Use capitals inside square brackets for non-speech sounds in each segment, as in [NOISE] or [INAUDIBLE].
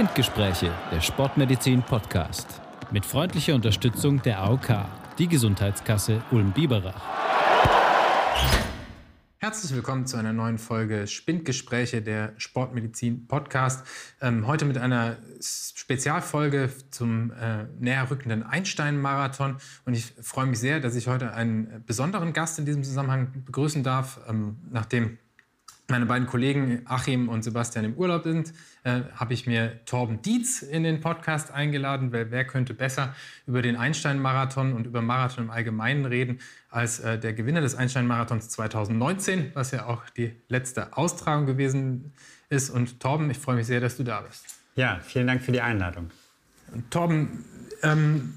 Spindgespräche, der Sportmedizin Podcast. Mit freundlicher Unterstützung der AOK, die Gesundheitskasse Ulm-Biberach. Herzlich willkommen zu einer neuen Folge Spindgespräche, der Sportmedizin Podcast. Ähm, heute mit einer Spezialfolge zum äh, näher rückenden Einstein-Marathon. Und ich freue mich sehr, dass ich heute einen besonderen Gast in diesem Zusammenhang begrüßen darf, ähm, nachdem meine beiden Kollegen Achim und Sebastian im Urlaub sind, äh, habe ich mir Torben Dietz in den Podcast eingeladen, weil wer könnte besser über den Einstein-Marathon und über Marathon im Allgemeinen reden als äh, der Gewinner des Einstein-Marathons 2019, was ja auch die letzte Austragung gewesen ist. Und Torben, ich freue mich sehr, dass du da bist. Ja, vielen Dank für die Einladung. Torben, ähm,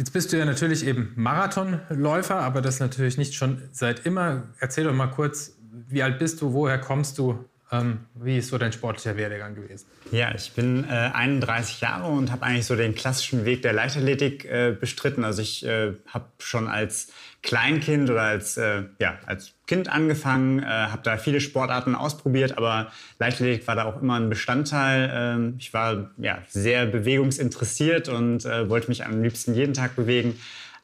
Jetzt bist du ja natürlich eben Marathonläufer, aber das natürlich nicht schon seit immer. Erzähl doch mal kurz, wie alt bist du, woher kommst du? Ähm, wie ist so dein sportlicher Werdegang gewesen? Ja, ich bin äh, 31 Jahre und habe eigentlich so den klassischen Weg der Leichtathletik äh, bestritten. Also ich äh, habe schon als Kleinkind oder als, äh, ja, als Kind angefangen, äh, habe da viele Sportarten ausprobiert, aber Leichtathletik war da auch immer ein Bestandteil. Ähm, ich war ja, sehr bewegungsinteressiert und äh, wollte mich am liebsten jeden Tag bewegen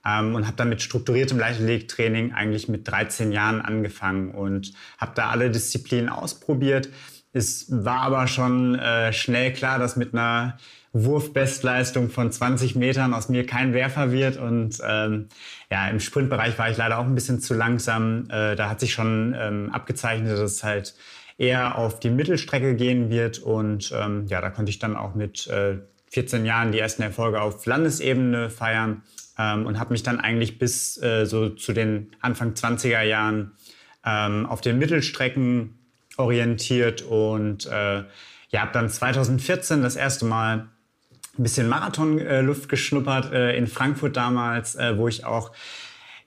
ähm, und habe dann mit strukturiertem Leichtathletiktraining eigentlich mit 13 Jahren angefangen und habe da alle Disziplinen ausprobiert. Es war aber schon äh, schnell klar, dass mit einer Wurfbestleistung von 20 Metern aus mir kein Werfer wird. Und ähm, ja, im Sprintbereich war ich leider auch ein bisschen zu langsam. Äh, da hat sich schon ähm, abgezeichnet, dass es halt eher auf die Mittelstrecke gehen wird. Und ähm, ja, da konnte ich dann auch mit äh, 14 Jahren die ersten Erfolge auf Landesebene feiern ähm, und habe mich dann eigentlich bis äh, so zu den Anfang 20er Jahren ähm, auf den Mittelstrecken orientiert und äh, ja, habe dann 2014 das erste Mal ein bisschen Marathonluft äh, geschnuppert äh, in Frankfurt damals, äh, wo ich auch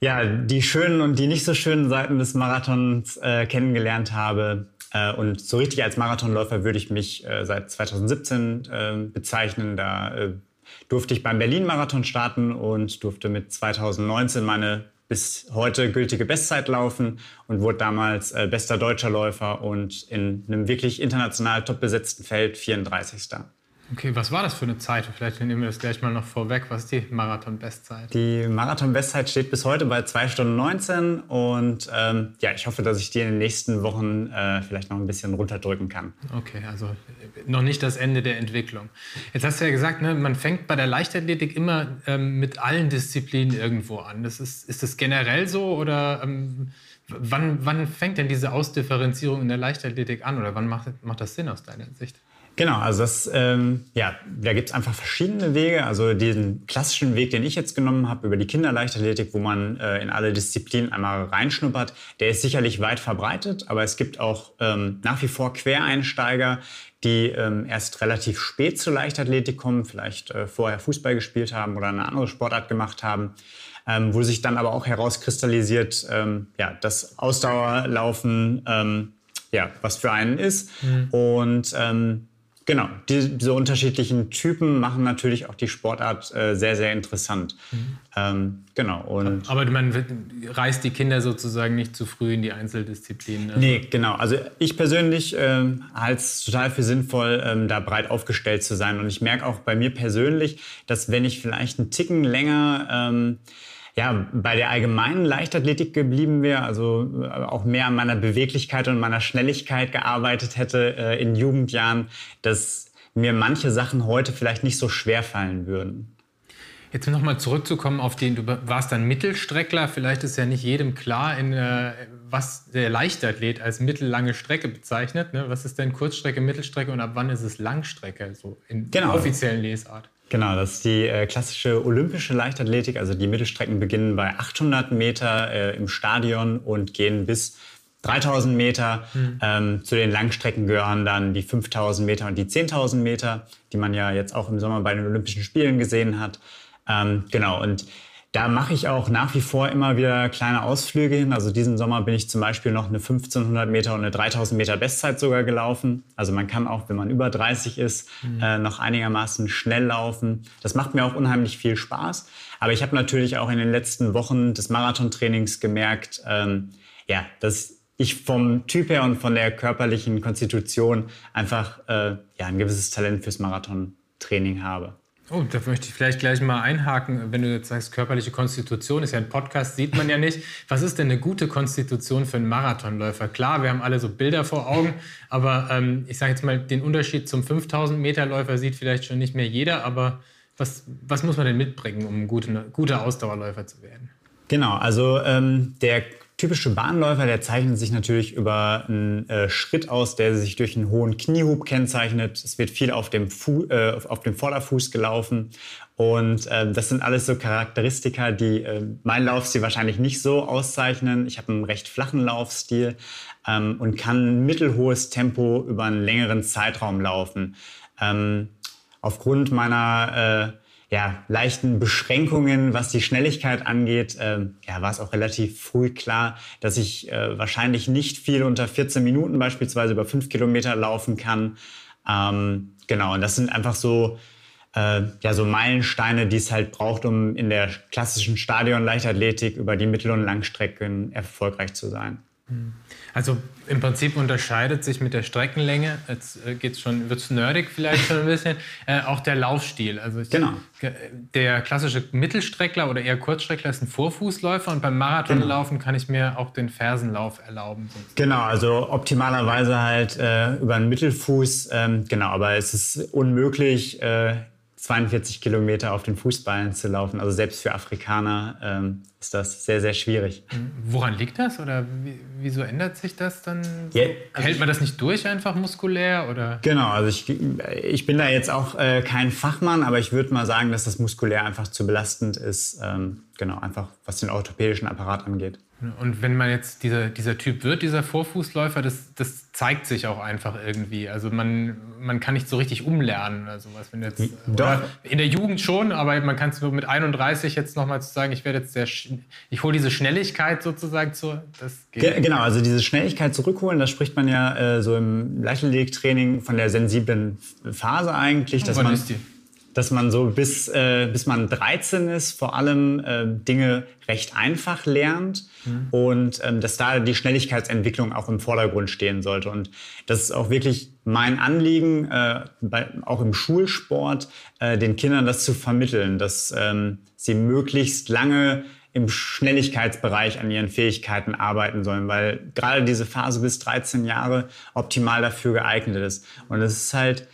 ja, die schönen und die nicht so schönen Seiten des Marathons äh, kennengelernt habe. Äh, und so richtig als Marathonläufer würde ich mich äh, seit 2017 äh, bezeichnen. Da durfte ich beim Berlin-Marathon starten und durfte mit 2019 meine bis heute gültige Bestzeit laufen und wurde damals äh, bester deutscher Läufer und in einem wirklich international top besetzten Feld 34. Okay, was war das für eine Zeit? Vielleicht nehmen wir das gleich mal noch vorweg. Was ist die Marathon-Bestzeit? Die Marathon-Bestzeit steht bis heute bei 2 Stunden 19 und ähm, ja, ich hoffe, dass ich die in den nächsten Wochen äh, vielleicht noch ein bisschen runterdrücken kann. Okay, also noch nicht das Ende der Entwicklung. Jetzt hast du ja gesagt, ne, man fängt bei der Leichtathletik immer ähm, mit allen Disziplinen irgendwo an. Das ist, ist das generell so oder ähm, wann, wann fängt denn diese Ausdifferenzierung in der Leichtathletik an oder wann macht, macht das Sinn aus deiner Sicht? Genau, also das, ähm, ja, da gibt es einfach verschiedene Wege. Also diesen klassischen Weg, den ich jetzt genommen habe, über die Kinderleichtathletik, wo man äh, in alle Disziplinen einmal reinschnuppert, der ist sicherlich weit verbreitet, aber es gibt auch ähm, nach wie vor Quereinsteiger, die ähm, erst relativ spät zur Leichtathletik kommen, vielleicht äh, vorher Fußball gespielt haben oder eine andere Sportart gemacht haben. Ähm, wo sich dann aber auch herauskristallisiert, ähm, ja, das Ausdauerlaufen, ähm, ja, was für einen ist. Mhm. Und ähm, Genau, die, diese unterschiedlichen Typen machen natürlich auch die Sportart äh, sehr, sehr interessant. Mhm. Ähm, genau. Und Aber man reißt die Kinder sozusagen nicht zu früh in die Einzeldisziplinen. Also. Nee, genau. Also ich persönlich äh, halte es total für sinnvoll, ähm, da breit aufgestellt zu sein. Und ich merke auch bei mir persönlich, dass wenn ich vielleicht einen Ticken länger ähm, ja, bei der allgemeinen Leichtathletik geblieben wäre, also äh, auch mehr an meiner Beweglichkeit und meiner Schnelligkeit gearbeitet hätte äh, in Jugendjahren, dass mir manche Sachen heute vielleicht nicht so schwer fallen würden. Jetzt nochmal zurückzukommen auf den, du warst dann Mittelstreckler. Vielleicht ist ja nicht jedem klar, in, äh, was der Leichtathlet als mittellange Strecke bezeichnet. Ne? Was ist denn Kurzstrecke, Mittelstrecke und ab wann ist es Langstrecke, so in genau. der offiziellen Lesart? Genau, das ist die äh, klassische olympische Leichtathletik. Also die Mittelstrecken beginnen bei 800 Meter äh, im Stadion und gehen bis 3000 Meter. Mhm. Ähm, zu den Langstrecken gehören dann die 5000 Meter und die 10.000 Meter, die man ja jetzt auch im Sommer bei den Olympischen Spielen gesehen hat. Ähm, genau, und da mache ich auch nach wie vor immer wieder kleine Ausflüge hin. Also diesen Sommer bin ich zum Beispiel noch eine 1500 Meter und eine 3000 Meter Bestzeit sogar gelaufen. Also man kann auch, wenn man über 30 ist, mhm. äh, noch einigermaßen schnell laufen. Das macht mir auch unheimlich viel Spaß. Aber ich habe natürlich auch in den letzten Wochen des Marathontrainings gemerkt, ähm, ja, dass ich vom Typ her und von der körperlichen Konstitution einfach äh, ja, ein gewisses Talent fürs Marathontraining habe. Oh, da möchte ich vielleicht gleich mal einhaken, wenn du jetzt sagst, körperliche Konstitution, ist ja ein Podcast, sieht man ja nicht. Was ist denn eine gute Konstitution für einen Marathonläufer? Klar, wir haben alle so Bilder vor Augen, aber ähm, ich sage jetzt mal, den Unterschied zum 5000 Meter Läufer sieht vielleicht schon nicht mehr jeder, aber was, was muss man denn mitbringen, um ein guter, guter Ausdauerläufer zu werden? Genau, also ähm, der typische Bahnläufer, der zeichnet sich natürlich über einen äh, Schritt aus, der sich durch einen hohen Kniehub kennzeichnet. Es wird viel auf dem, Fu äh, auf dem Vorderfuß gelaufen. Und äh, das sind alles so Charakteristika, die äh, mein Laufstil wahrscheinlich nicht so auszeichnen. Ich habe einen recht flachen Laufstil ähm, und kann mittelhohes Tempo über einen längeren Zeitraum laufen. Ähm, aufgrund meiner äh, ja, leichten Beschränkungen, was die Schnelligkeit angeht, ähm, ja, war es auch relativ früh klar, dass ich äh, wahrscheinlich nicht viel unter 14 Minuten beispielsweise über 5 Kilometer laufen kann. Ähm, genau, und das sind einfach so, äh, ja, so Meilensteine, die es halt braucht, um in der klassischen Stadion-Leichtathletik über die Mittel- und Langstrecken erfolgreich zu sein. Mhm. Also im Prinzip unterscheidet sich mit der Streckenlänge, jetzt äh, geht's schon, wird's nerdig vielleicht schon ein bisschen, äh, auch der Laufstil. Also ich, genau. Der klassische Mittelstreckler oder eher Kurzstreckler ist ein Vorfußläufer und beim Marathonlaufen genau. kann ich mir auch den Fersenlauf erlauben. Genau, also optimalerweise halt äh, über einen Mittelfuß. Ähm, genau, aber es ist unmöglich, äh, 42 Kilometer auf den Fußballen zu laufen. Also selbst für Afrikaner ähm, ist das sehr, sehr schwierig. Woran liegt das oder wieso ändert sich das dann? So? Yeah, also Hält man das nicht durch einfach muskulär oder? Genau, also ich, ich bin da jetzt auch äh, kein Fachmann, aber ich würde mal sagen, dass das muskulär einfach zu belastend ist. Ähm, genau, einfach was den orthopädischen Apparat angeht. Und wenn man jetzt dieser, dieser Typ wird, dieser Vorfußläufer, das, das zeigt sich auch einfach irgendwie. Also man, man kann nicht so richtig umlernen oder sowas. Wenn jetzt, Doch. in der Jugend schon, aber man kann es nur mit 31 jetzt nochmal zu sagen, ich werde jetzt sehr, ich hole diese Schnelligkeit sozusagen zu. Geht. Genau, also diese Schnelligkeit zurückholen, da spricht man ja äh, so im Leichtathletiktraining von der sensiblen Phase eigentlich. Dass man? Dass man so bis, äh, bis man 13 ist, vor allem äh, Dinge recht einfach lernt mhm. und ähm, dass da die Schnelligkeitsentwicklung auch im Vordergrund stehen sollte. Und das ist auch wirklich mein Anliegen, äh, bei, auch im Schulsport, äh, den Kindern das zu vermitteln, dass ähm, sie möglichst lange im Schnelligkeitsbereich an ihren Fähigkeiten arbeiten sollen, weil gerade diese Phase bis 13 Jahre optimal dafür geeignet ist. Und es ist halt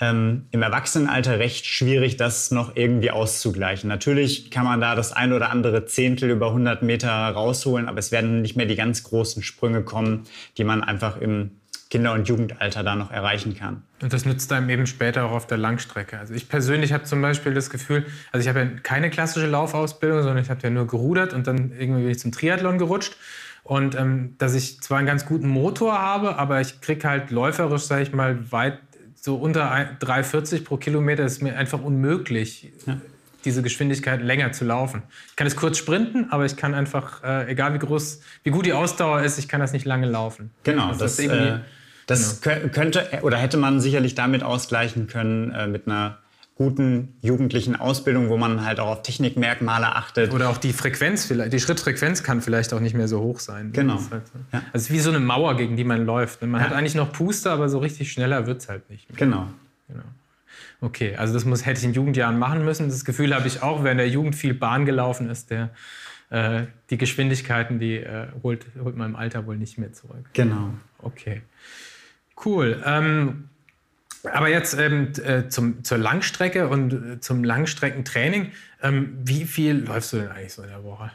ähm, im Erwachsenenalter recht schwierig, das noch irgendwie auszugleichen. Natürlich kann man da das ein oder andere Zehntel über 100 Meter rausholen, aber es werden nicht mehr die ganz großen Sprünge kommen, die man einfach im Kinder- und Jugendalter da noch erreichen kann. Und das nützt einem eben später auch auf der Langstrecke. Also ich persönlich habe zum Beispiel das Gefühl, also ich habe ja keine klassische Laufausbildung, sondern ich habe ja nur gerudert und dann irgendwie bin ich zum Triathlon gerutscht. Und ähm, dass ich zwar einen ganz guten Motor habe, aber ich kriege halt läuferisch, sage ich mal, weit so unter 3,40 pro Kilometer ist mir einfach unmöglich, ja. diese Geschwindigkeit länger zu laufen. Ich kann es kurz sprinten, aber ich kann einfach, äh, egal wie groß, wie gut die Ausdauer ist, ich kann das nicht lange laufen. Genau, also das, das, äh, das genau. könnte oder hätte man sicherlich damit ausgleichen können äh, mit einer guten jugendlichen Ausbildung, wo man halt auch auf Technikmerkmale achtet. Oder auch die Frequenz, vielleicht, die Schrittfrequenz kann vielleicht auch nicht mehr so hoch sein. Genau. Halt so. ja. Also es ist wie so eine Mauer, gegen die man läuft. Man ja. hat eigentlich noch Puste, aber so richtig schneller wird es halt nicht. Mehr. Genau. genau. Okay, also das muss, hätte ich in Jugendjahren machen müssen. Das Gefühl habe ich auch, wer in der Jugend viel Bahn gelaufen ist, der äh, die Geschwindigkeiten, die äh, holt, holt man im Alter wohl nicht mehr zurück. Genau. Okay. Cool. Ähm, aber jetzt ähm, äh, zum, zur Langstrecke und äh, zum Langstreckentraining. Ähm, wie viel läufst du denn eigentlich so in der Woche?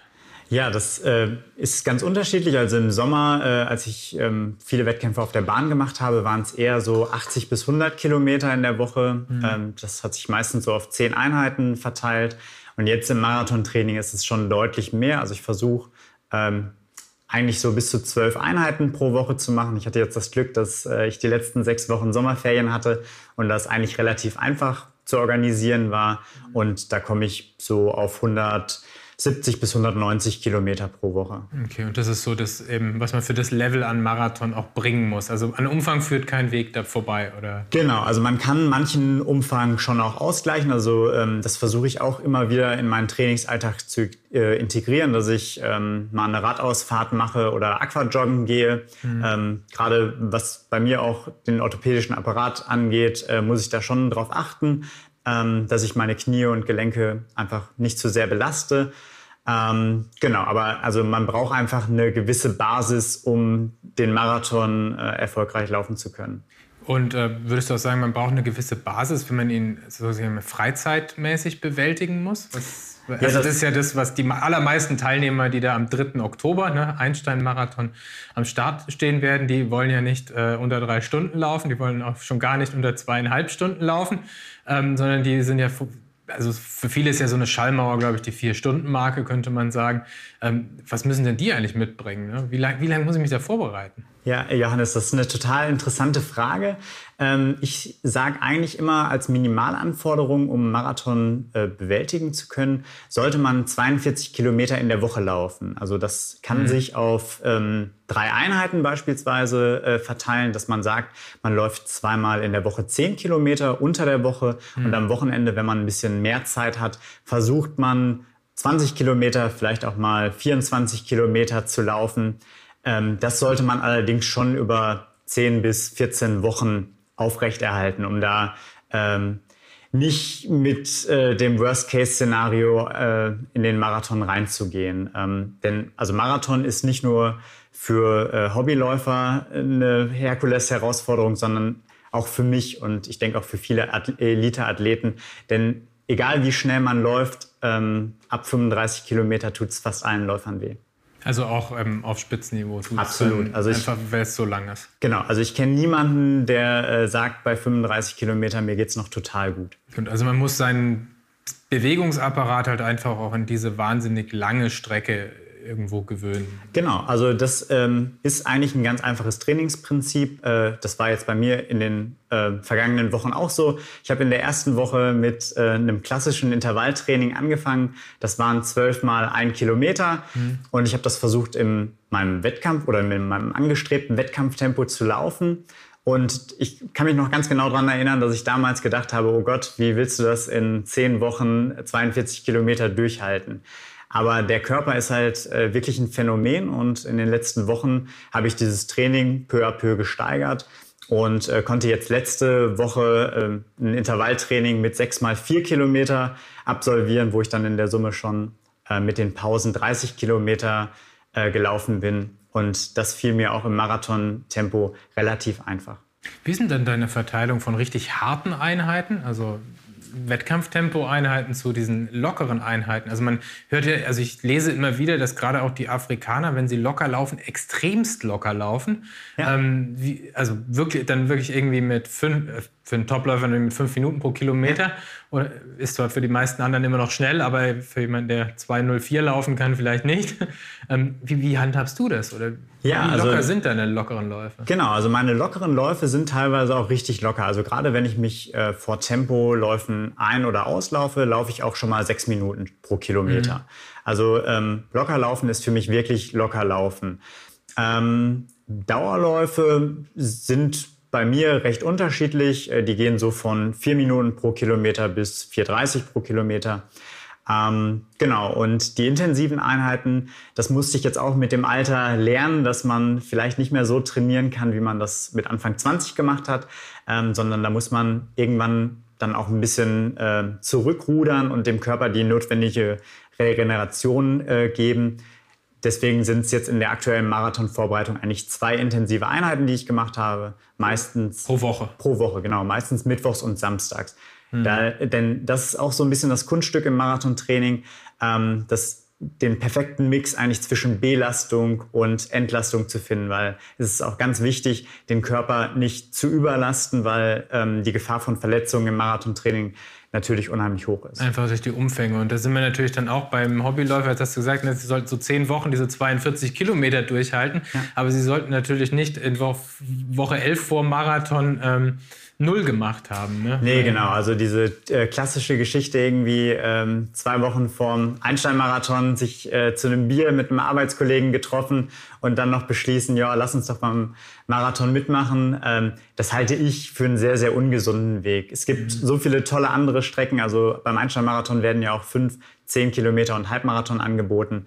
Ja, das äh, ist ganz unterschiedlich. Also im Sommer, äh, als ich ähm, viele Wettkämpfe auf der Bahn gemacht habe, waren es eher so 80 bis 100 Kilometer in der Woche. Mhm. Ähm, das hat sich meistens so auf zehn Einheiten verteilt. Und jetzt im Marathontraining ist es schon deutlich mehr. Also ich versuche ähm, eigentlich so bis zu zwölf Einheiten pro Woche zu machen. Ich hatte jetzt das Glück, dass äh, ich die letzten sechs Wochen Sommerferien hatte und das eigentlich relativ einfach zu organisieren war. Und da komme ich so auf 100 70 bis 190 Kilometer pro Woche. Okay, und das ist so das eben, was man für das Level an Marathon auch bringen muss. Also an Umfang führt kein Weg da vorbei, oder? Genau, also man kann manchen Umfang schon auch ausgleichen. Also ähm, das versuche ich auch immer wieder in meinen Trainingsalltag zu äh, integrieren, dass ich ähm, mal eine Radausfahrt mache oder Aquajoggen gehe. Mhm. Ähm, Gerade was bei mir auch den orthopädischen Apparat angeht, äh, muss ich da schon drauf achten, ähm, dass ich meine Knie und Gelenke einfach nicht zu sehr belaste. Ähm, genau, aber also man braucht einfach eine gewisse Basis, um den Marathon äh, erfolgreich laufen zu können. Und äh, würdest du auch sagen, man braucht eine gewisse Basis, wenn man ihn sozusagen freizeitmäßig bewältigen muss? Was also ja, das, das, ist ja das, was die allermeisten Teilnehmer, die da am 3. Oktober, ne, Einstein-Marathon, am Start stehen werden, die wollen ja nicht äh, unter drei Stunden laufen, die wollen auch schon gar nicht unter zweieinhalb Stunden laufen, ähm, sondern die sind ja also für viele ist ja so eine Schallmauer, glaube ich, die Vier-Stunden-Marke, könnte man sagen. Ähm, was müssen denn die eigentlich mitbringen? Ne? Wie lange wie lang muss ich mich da vorbereiten? Ja, Johannes, das ist eine total interessante Frage. Ähm, ich sage eigentlich immer, als Minimalanforderung, um einen Marathon äh, bewältigen zu können, sollte man 42 Kilometer in der Woche laufen. Also das kann mhm. sich auf ähm, drei Einheiten beispielsweise äh, verteilen, dass man sagt, man läuft zweimal in der Woche 10 Kilometer unter der Woche mhm. und am Wochenende, wenn man ein bisschen mehr Zeit hat, versucht man 20 Kilometer, vielleicht auch mal 24 Kilometer zu laufen. Ähm, das sollte man allerdings schon über 10 bis 14 Wochen aufrechterhalten, um da ähm, nicht mit äh, dem Worst-Case-Szenario äh, in den Marathon reinzugehen. Ähm, denn also Marathon ist nicht nur für äh, Hobbyläufer eine Herkules-Herausforderung, sondern auch für mich und ich denke auch für viele Elite-Athleten. Denn egal wie schnell man läuft, ähm, ab 35 Kilometer tut es fast allen Läufern weh. Also auch ähm, auf Spitzenniveau. Absolut. Also ich, einfach, weil es so lang ist. Genau. Also ich kenne niemanden, der äh, sagt, bei 35 Kilometern, mir geht es noch total gut. Und also man muss seinen Bewegungsapparat halt einfach auch in diese wahnsinnig lange Strecke irgendwo gewöhnen. Genau, also das ähm, ist eigentlich ein ganz einfaches Trainingsprinzip. Äh, das war jetzt bei mir in den äh, vergangenen Wochen auch so. Ich habe in der ersten Woche mit äh, einem klassischen Intervalltraining angefangen. Das waren zwölf mal ein Kilometer mhm. und ich habe das versucht in meinem Wettkampf oder in meinem angestrebten Wettkampftempo zu laufen. Und ich kann mich noch ganz genau daran erinnern, dass ich damals gedacht habe, oh Gott, wie willst du das in zehn Wochen 42 Kilometer durchhalten? Aber der Körper ist halt äh, wirklich ein Phänomen und in den letzten Wochen habe ich dieses Training peu à peu gesteigert und äh, konnte jetzt letzte Woche äh, ein Intervalltraining mit sechs mal vier Kilometer absolvieren, wo ich dann in der Summe schon äh, mit den Pausen 30 Kilometer äh, gelaufen bin. Und das fiel mir auch im Marathon-Tempo relativ einfach. Wie ist denn deine Verteilung von richtig harten Einheiten? Also Wettkampftempo-Einheiten zu diesen lockeren Einheiten. Also man hört ja, also ich lese immer wieder, dass gerade auch die Afrikaner, wenn sie locker laufen, extremst locker laufen. Ja. Ähm, wie, also wirklich, dann wirklich irgendwie mit fünf, äh, für einen Topläufer mit fünf Minuten pro Kilometer. Oder ist zwar für die meisten anderen immer noch schnell, aber für jemanden, der 2,04 laufen kann, vielleicht nicht. [LAUGHS] Ähm, wie, wie, handhabst du das? Oder ja, wie locker also, sind deine lockeren Läufe? Genau, also meine lockeren Läufe sind teilweise auch richtig locker. Also gerade wenn ich mich äh, vor Tempoläufen ein- oder auslaufe, laufe ich auch schon mal sechs Minuten pro Kilometer. Mhm. Also ähm, locker laufen ist für mich wirklich locker laufen. Ähm, Dauerläufe sind bei mir recht unterschiedlich. Äh, die gehen so von vier Minuten pro Kilometer bis 4,30 pro Kilometer. Ähm, genau, und die intensiven Einheiten, das musste ich jetzt auch mit dem Alter lernen, dass man vielleicht nicht mehr so trainieren kann, wie man das mit Anfang 20 gemacht hat, ähm, sondern da muss man irgendwann dann auch ein bisschen äh, zurückrudern und dem Körper die notwendige Regeneration äh, geben. Deswegen sind es jetzt in der aktuellen Marathonvorbereitung eigentlich zwei intensive Einheiten, die ich gemacht habe. Meistens. Pro Woche. Pro Woche, genau. Meistens mittwochs und samstags. Mhm. Da, denn das ist auch so ein bisschen das Kunststück im Marathontraining, ähm, das den perfekten Mix eigentlich zwischen Belastung und Entlastung zu finden, weil es ist auch ganz wichtig, den Körper nicht zu überlasten, weil ähm, die Gefahr von Verletzungen im Marathontraining natürlich unheimlich hoch ist. Einfach durch die Umfänge. Und da sind wir natürlich dann auch beim Hobbyläufer, jetzt hast du gesagt, ne, sie sollten so zehn Wochen diese 42 Kilometer durchhalten. Ja. Aber sie sollten natürlich nicht in Woche 11 vor Marathon ähm, null gemacht haben. Ne? Nee, genau. Also diese äh, klassische Geschichte irgendwie ähm, zwei Wochen vorm Einstein-Marathon sich äh, zu einem Bier mit einem Arbeitskollegen getroffen und dann noch beschließen, ja, lass uns doch beim Marathon mitmachen. Ähm, das halte ich für einen sehr, sehr ungesunden Weg. Es gibt mhm. so viele tolle andere Strecken. Also beim Einstein-Marathon werden ja auch fünf, zehn Kilometer und Halbmarathon angeboten.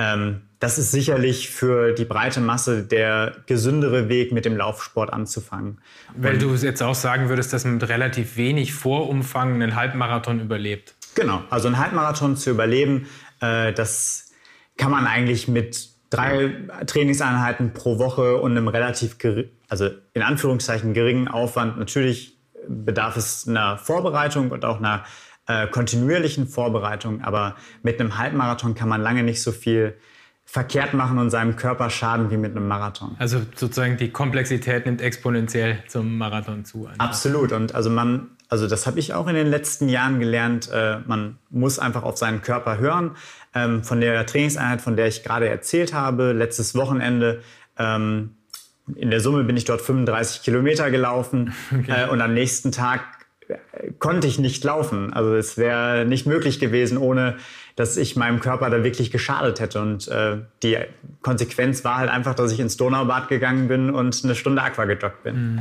Ähm, das ist sicherlich für die breite Masse der gesündere Weg, mit dem Laufsport anzufangen. Weil Und du jetzt auch sagen würdest, dass man mit relativ wenig Vorumfang einen Halbmarathon überlebt. Genau, also einen Halbmarathon zu überleben, äh, das kann man eigentlich mit drei Trainingseinheiten pro Woche und einem relativ, also in Anführungszeichen geringen Aufwand. Natürlich bedarf es einer Vorbereitung und auch einer äh, kontinuierlichen Vorbereitung, aber mit einem Halbmarathon kann man lange nicht so viel verkehrt machen und seinem Körper schaden wie mit einem Marathon. Also sozusagen die Komplexität nimmt exponentiell zum Marathon zu. Einfach. Absolut. Und also man, also das habe ich auch in den letzten Jahren gelernt. Äh, man muss einfach auf seinen Körper hören. Ähm, von der Trainingseinheit, von der ich gerade erzählt habe, letztes Wochenende. Ähm, in der Summe bin ich dort 35 Kilometer gelaufen [LAUGHS] okay. äh, und am nächsten Tag konnte ich nicht laufen. Also es wäre nicht möglich gewesen, ohne dass ich meinem Körper da wirklich geschadet hätte. Und äh, die Konsequenz war halt einfach, dass ich ins Donaubad gegangen bin und eine Stunde Aqua gedockt bin. Mhm.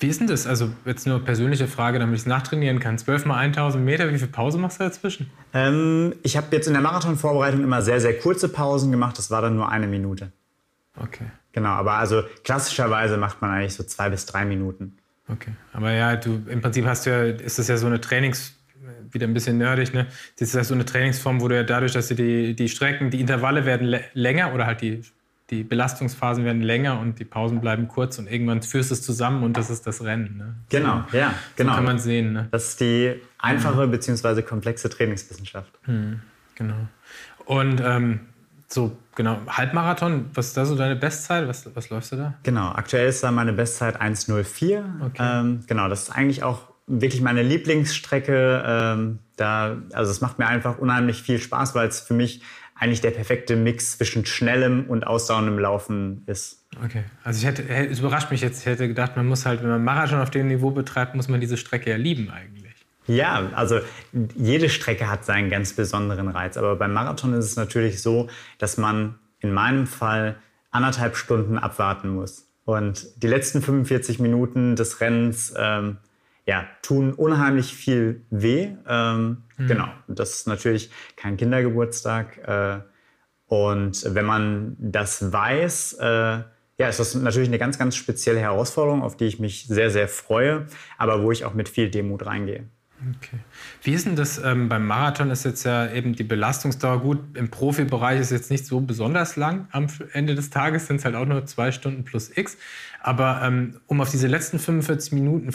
Wie ist denn das? Also jetzt nur persönliche Frage, damit ich es nachtrainieren kann. 12 mal 1000 Meter, wie viel Pause machst du dazwischen? Ähm, ich habe jetzt in der Marathonvorbereitung immer sehr, sehr kurze Pausen gemacht. Das war dann nur eine Minute. Okay. Genau, aber also klassischerweise macht man eigentlich so zwei bis drei Minuten. Okay, aber ja, du im Prinzip hast du ja, ist das ja so eine Trainings, wieder ein bisschen nerdig, ne? Das ist ja so eine Trainingsform, wo du ja dadurch, dass du die, die Strecken, die Intervalle werden länger oder halt die, die Belastungsphasen werden länger und die Pausen bleiben kurz und irgendwann führst du es zusammen und das ist das Rennen. Ne? Genau, ja, genau. So kann man sehen. Ne? Das ist die einfache mhm. bzw. komplexe Trainingswissenschaft. Mhm, genau. Und ähm, so, genau, Halbmarathon, was ist da so deine Bestzeit? Was, was läufst du da? Genau, aktuell ist da meine Bestzeit 1,04. Okay. Ähm, genau, das ist eigentlich auch wirklich meine Lieblingsstrecke. Ähm, da, also es macht mir einfach unheimlich viel Spaß, weil es für mich eigentlich der perfekte Mix zwischen schnellem und ausdauerndem Laufen ist. Okay, also ich hätte, es überrascht mich jetzt, ich hätte gedacht, man muss halt, wenn man Marathon auf dem Niveau betreibt, muss man diese Strecke ja lieben eigentlich. Ja, also jede Strecke hat seinen ganz besonderen Reiz. Aber beim Marathon ist es natürlich so, dass man in meinem Fall anderthalb Stunden abwarten muss. Und die letzten 45 Minuten des Rennens ähm, ja, tun unheimlich viel weh. Ähm, mhm. Genau, das ist natürlich kein Kindergeburtstag. Äh, und wenn man das weiß, äh, ja, ist das natürlich eine ganz, ganz spezielle Herausforderung, auf die ich mich sehr, sehr freue, aber wo ich auch mit viel Demut reingehe. Okay. Wie ist denn das ähm, beim Marathon? Ist jetzt ja eben die Belastungsdauer gut. Im Profibereich ist jetzt nicht so besonders lang. Am Ende des Tages sind es halt auch nur zwei Stunden plus X. Aber ähm, um auf diese letzten 45 Minuten,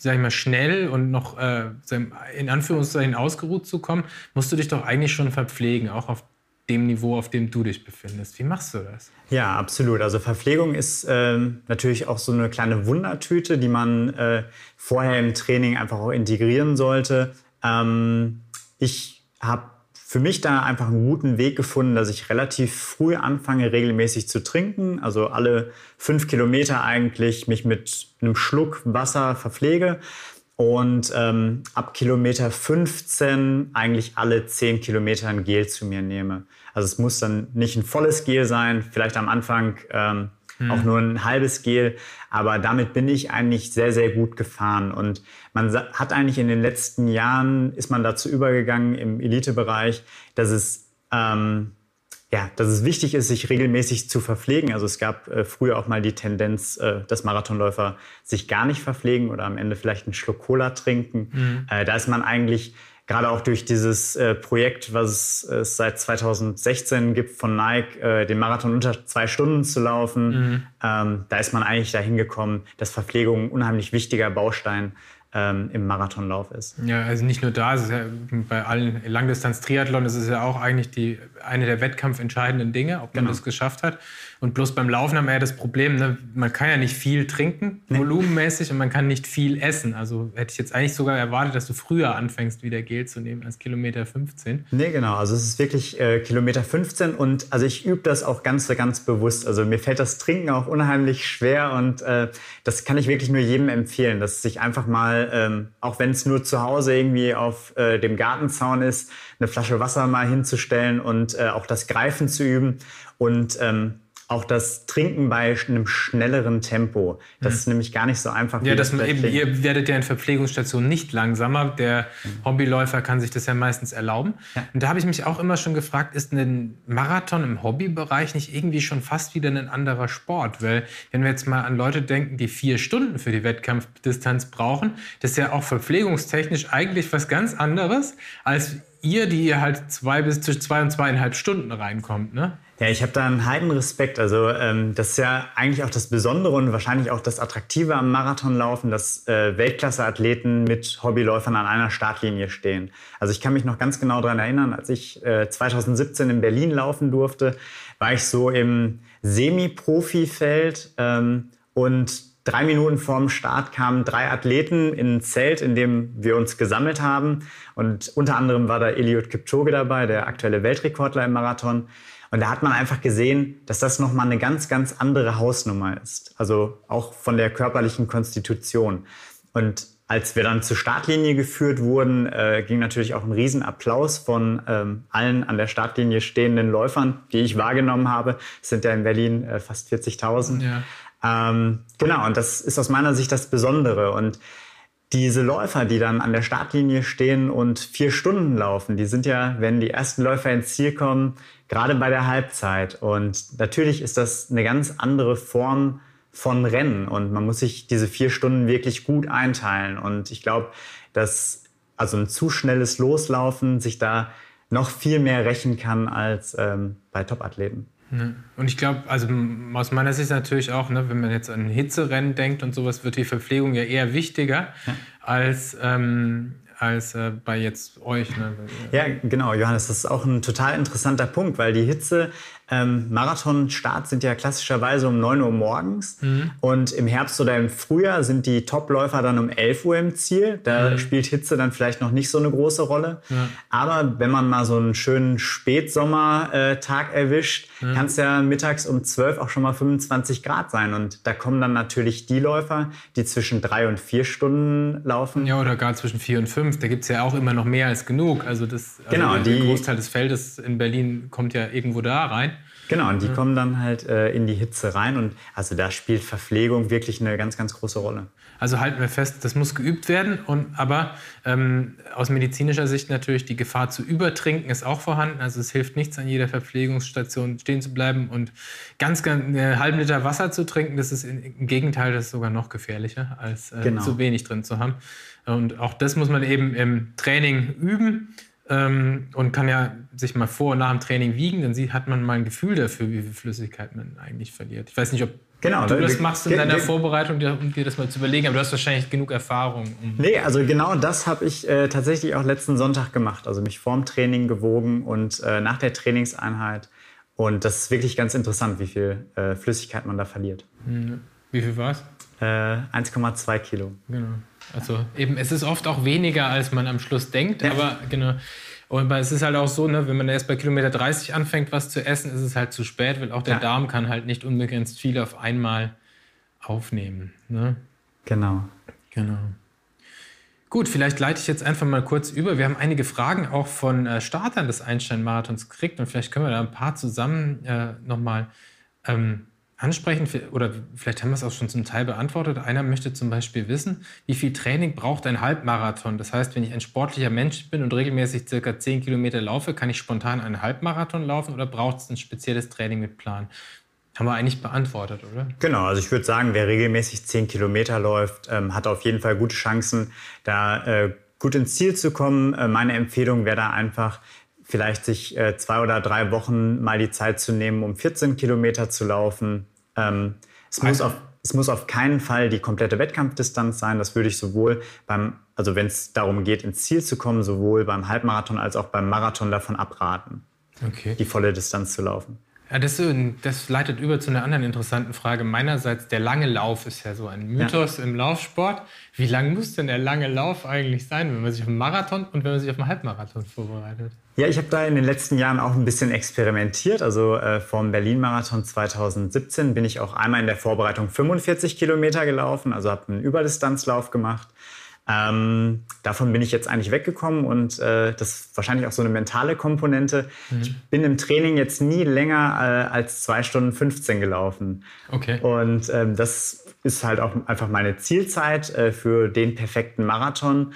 sag ich mal, schnell und noch äh, in Anführungszeichen ausgeruht zu kommen, musst du dich doch eigentlich schon verpflegen, auch auf dem Niveau, auf dem du dich befindest. Wie machst du das? Ja, absolut. Also Verpflegung ist äh, natürlich auch so eine kleine Wundertüte, die man äh, vorher im Training einfach auch integrieren sollte. Ähm, ich habe für mich da einfach einen guten Weg gefunden, dass ich relativ früh anfange, regelmäßig zu trinken. Also alle fünf Kilometer eigentlich mich mit einem Schluck Wasser verpflege und ähm, ab Kilometer 15 eigentlich alle 10 Kilometer ein Gel zu mir nehme. Also es muss dann nicht ein volles Gel sein, vielleicht am Anfang ähm, hm. auch nur ein halbes Gel, aber damit bin ich eigentlich sehr, sehr gut gefahren. Und man hat eigentlich in den letzten Jahren, ist man dazu übergegangen im Elitebereich, dass es ähm, ja, dass es wichtig ist, sich regelmäßig zu verpflegen. Also es gab äh, früher auch mal die Tendenz, äh, dass Marathonläufer sich gar nicht verpflegen oder am Ende vielleicht einen Schluck Cola trinken. Mhm. Äh, da ist man eigentlich gerade auch durch dieses äh, Projekt, was es seit 2016 gibt von Nike, äh, den Marathon unter zwei Stunden zu laufen, mhm. ähm, da ist man eigentlich dahin gekommen, dass Verpflegung ein unheimlich wichtiger Baustein ähm, im Marathonlauf ist. Ja, also nicht nur da, es ist ja bei allen Langdistanz-Triathlon ist es ja auch eigentlich die, eine der wettkampfentscheidenden Dinge, ob man genau. das geschafft hat. Und bloß beim Laufen haben wir ja das Problem, ne, man kann ja nicht viel trinken, nee. volumenmäßig, und man kann nicht viel essen. Also hätte ich jetzt eigentlich sogar erwartet, dass du früher anfängst, wieder Gel zu nehmen als Kilometer 15. Nee, genau. Also es ist wirklich äh, Kilometer 15 und also ich übe das auch ganz, ganz bewusst. Also mir fällt das Trinken auch unheimlich schwer und äh, das kann ich wirklich nur jedem empfehlen, dass sich einfach mal, ähm, auch wenn es nur zu Hause irgendwie auf äh, dem Gartenzaun ist, eine Flasche Wasser mal hinzustellen und äh, auch das Greifen zu üben. Und ähm, auch das Trinken bei einem schnelleren Tempo. Das mhm. ist nämlich gar nicht so einfach. Ja, das eben, ihr werdet ja in Verpflegungsstationen nicht langsamer. Der mhm. Hobbyläufer kann sich das ja meistens erlauben. Ja. Und da habe ich mich auch immer schon gefragt, ist ein Marathon im Hobbybereich nicht irgendwie schon fast wieder ein anderer Sport? Weil wenn wir jetzt mal an Leute denken, die vier Stunden für die Wettkampfdistanz brauchen, das ist ja auch verpflegungstechnisch eigentlich was ganz anderes als ihr, die ihr halt zwei bis zwischen zwei und zweieinhalb Stunden reinkommt, ne? Ja, ich habe da einen heiden Respekt. Also ähm, das ist ja eigentlich auch das Besondere und wahrscheinlich auch das Attraktive am Marathonlaufen, dass äh, Weltklasse-Athleten mit Hobbyläufern an einer Startlinie stehen. Also ich kann mich noch ganz genau daran erinnern, als ich äh, 2017 in Berlin laufen durfte, war ich so im Semi-Profi-Feld ähm, und drei Minuten vorm Start kamen drei Athleten in ein Zelt, in dem wir uns gesammelt haben. Und unter anderem war da Eliud Kipchoge dabei, der aktuelle Weltrekordler im Marathon. Und da hat man einfach gesehen, dass das nochmal eine ganz, ganz andere Hausnummer ist. Also auch von der körperlichen Konstitution. Und als wir dann zur Startlinie geführt wurden, äh, ging natürlich auch ein Riesenapplaus von ähm, allen an der Startlinie stehenden Läufern, die ich wahrgenommen habe. Es sind ja in Berlin äh, fast 40.000. Ja. Ähm, genau, und das ist aus meiner Sicht das Besondere. Und diese Läufer, die dann an der Startlinie stehen und vier Stunden laufen, die sind ja, wenn die ersten Läufer ins Ziel kommen, gerade bei der Halbzeit. Und natürlich ist das eine ganz andere Form von Rennen und man muss sich diese vier Stunden wirklich gut einteilen. Und ich glaube, dass also ein zu schnelles Loslaufen sich da noch viel mehr rächen kann als ähm, bei Topathleten. Und ich glaube, also aus meiner Sicht natürlich auch, ne, wenn man jetzt an Hitzerennen denkt und sowas, wird die Verpflegung ja eher wichtiger ja. als ähm, als äh, bei jetzt euch. Ne? Ja, genau, Johannes, das ist auch ein total interessanter Punkt, weil die Hitze ähm, Marathonstarts sind ja klassischerweise um 9 Uhr morgens mhm. und im Herbst oder im Frühjahr sind die Topläufer dann um 11 Uhr im Ziel. Da mhm. spielt Hitze dann vielleicht noch nicht so eine große Rolle. Ja. Aber wenn man mal so einen schönen Spätsommertag erwischt, mhm. kann es ja mittags um 12 auch schon mal 25 Grad sein. Und da kommen dann natürlich die Läufer, die zwischen drei und vier Stunden laufen. Ja, oder gar zwischen vier und fünf. Da gibt es ja auch immer noch mehr als genug. Also, das, also genau, der die, Großteil des Feldes in Berlin kommt ja irgendwo da rein. Genau, und die ja. kommen dann halt äh, in die Hitze rein und also da spielt Verpflegung wirklich eine ganz, ganz große Rolle. Also halten wir fest, das muss geübt werden, und, aber ähm, aus medizinischer Sicht natürlich die Gefahr zu übertrinken ist auch vorhanden. Also es hilft nichts, an jeder Verpflegungsstation stehen zu bleiben und ganz, ganz einen halben Liter Wasser zu trinken. Das ist im Gegenteil, das ist sogar noch gefährlicher, als äh, genau. zu wenig drin zu haben. Und auch das muss man eben im Training üben ähm, und kann ja sich mal vor und nach dem Training wiegen, dann sieht, hat man mal ein Gefühl dafür, wie viel Flüssigkeit man eigentlich verliert. Ich weiß nicht, ob genau, du das machst in deiner Vorbereitung, um dir das mal zu überlegen, aber du hast wahrscheinlich genug Erfahrung. Um nee, also genau das habe ich äh, tatsächlich auch letzten Sonntag gemacht. Also mich vorm Training gewogen und äh, nach der Trainingseinheit. Und das ist wirklich ganz interessant, wie viel äh, Flüssigkeit man da verliert. Hm, wie viel war es? 1,2 Kilo. Genau. Also eben, es ist oft auch weniger, als man am Schluss denkt, ja. aber genau. Und es ist halt auch so, ne, wenn man erst bei Kilometer 30 anfängt, was zu essen, ist es halt zu spät, weil auch der ja. Darm kann halt nicht unbegrenzt viel auf einmal aufnehmen. Ne? Genau. Genau. Gut, vielleicht leite ich jetzt einfach mal kurz über. Wir haben einige Fragen auch von äh, Startern des Einstein-Marathons gekriegt und vielleicht können wir da ein paar zusammen äh, nochmal ähm, ansprechen, oder vielleicht haben wir es auch schon zum Teil beantwortet. Einer möchte zum Beispiel wissen, wie viel Training braucht ein Halbmarathon? Das heißt, wenn ich ein sportlicher Mensch bin und regelmäßig circa 10 Kilometer laufe, kann ich spontan einen Halbmarathon laufen oder braucht es ein spezielles Training mit Plan? Haben wir eigentlich beantwortet, oder? Genau, also ich würde sagen, wer regelmäßig 10 Kilometer läuft, ähm, hat auf jeden Fall gute Chancen, da äh, gut ins Ziel zu kommen. Äh, meine Empfehlung wäre da einfach, vielleicht sich äh, zwei oder drei Wochen mal die Zeit zu nehmen, um 14 Kilometer zu laufen. Ähm, es muss auf es muss auf keinen Fall die komplette Wettkampfdistanz sein. Das würde ich sowohl beim, also wenn es darum geht, ins Ziel zu kommen, sowohl beim Halbmarathon als auch beim Marathon davon abraten, okay. die volle Distanz zu laufen. Ja, das, das, leitet über zu einer anderen interessanten Frage. Meinerseits, der lange Lauf ist ja so ein Mythos ja. im Laufsport. Wie lang muss denn der lange Lauf eigentlich sein, wenn man sich auf einen Marathon und wenn man sich auf einen Halbmarathon vorbereitet? Ja, ich habe da in den letzten Jahren auch ein bisschen experimentiert. Also äh, vom Berlin-Marathon 2017 bin ich auch einmal in der Vorbereitung 45 Kilometer gelaufen, also habe einen Überdistanzlauf gemacht. Ähm, davon bin ich jetzt eigentlich weggekommen und äh, das ist wahrscheinlich auch so eine mentale Komponente. Mhm. Ich bin im Training jetzt nie länger äh, als 2 Stunden 15 gelaufen. Okay. Und ähm, das ist halt auch einfach meine Zielzeit äh, für den perfekten Marathon.